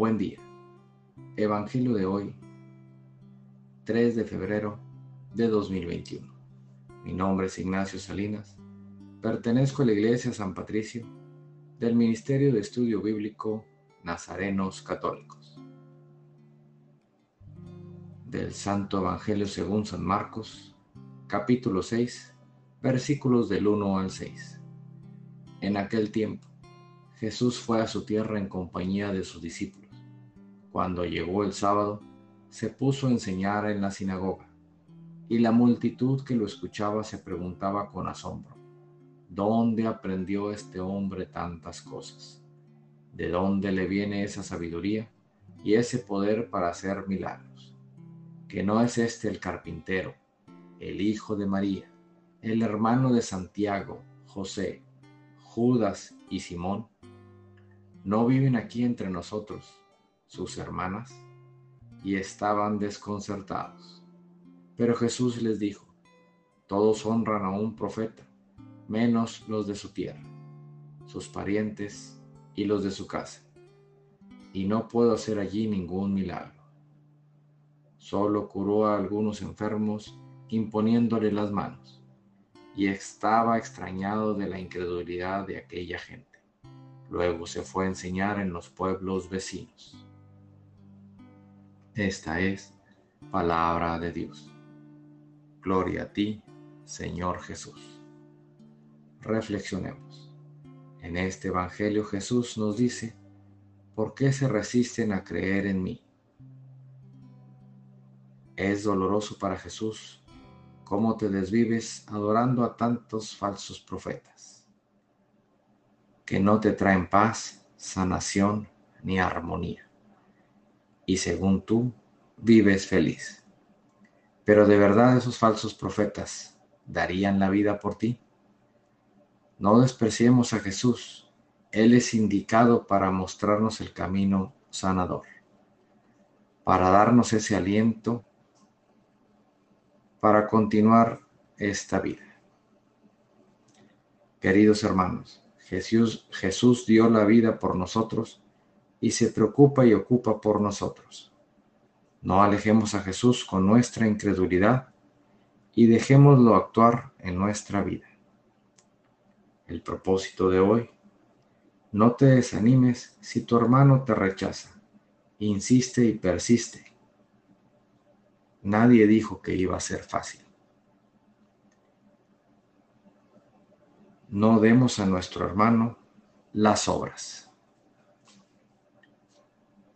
Buen día. Evangelio de hoy, 3 de febrero de 2021. Mi nombre es Ignacio Salinas. Pertenezco a la Iglesia San Patricio del Ministerio de Estudio Bíblico Nazarenos Católicos. Del Santo Evangelio según San Marcos, capítulo 6, versículos del 1 al 6. En aquel tiempo, Jesús fue a su tierra en compañía de sus discípulos. Cuando llegó el sábado, se puso a enseñar en la sinagoga, y la multitud que lo escuchaba se preguntaba con asombro, ¿dónde aprendió este hombre tantas cosas? ¿De dónde le viene esa sabiduría y ese poder para hacer milagros? ¿Que no es este el carpintero, el hijo de María, el hermano de Santiago, José, Judas y Simón? ¿no viven aquí entre nosotros sus hermanas? Y estaban desconcertados. Pero Jesús les dijo, todos honran a un profeta, menos los de su tierra, sus parientes y los de su casa. Y no puedo hacer allí ningún milagro. Solo curó a algunos enfermos imponiéndole las manos, y estaba extrañado de la incredulidad de aquella gente. Luego se fue a enseñar en los pueblos vecinos. Esta es palabra de Dios. Gloria a ti, Señor Jesús. Reflexionemos. En este Evangelio Jesús nos dice, ¿por qué se resisten a creer en mí? Es doloroso para Jesús cómo te desvives adorando a tantos falsos profetas que no te traen paz, sanación ni armonía. Y según tú, vives feliz. Pero de verdad esos falsos profetas darían la vida por ti. No despreciemos a Jesús. Él es indicado para mostrarnos el camino sanador, para darnos ese aliento para continuar esta vida. Queridos hermanos, Jesús, Jesús dio la vida por nosotros y se preocupa y ocupa por nosotros. No alejemos a Jesús con nuestra incredulidad y dejémoslo actuar en nuestra vida. El propósito de hoy, no te desanimes si tu hermano te rechaza, insiste y persiste. Nadie dijo que iba a ser fácil. no demos a nuestro hermano las obras.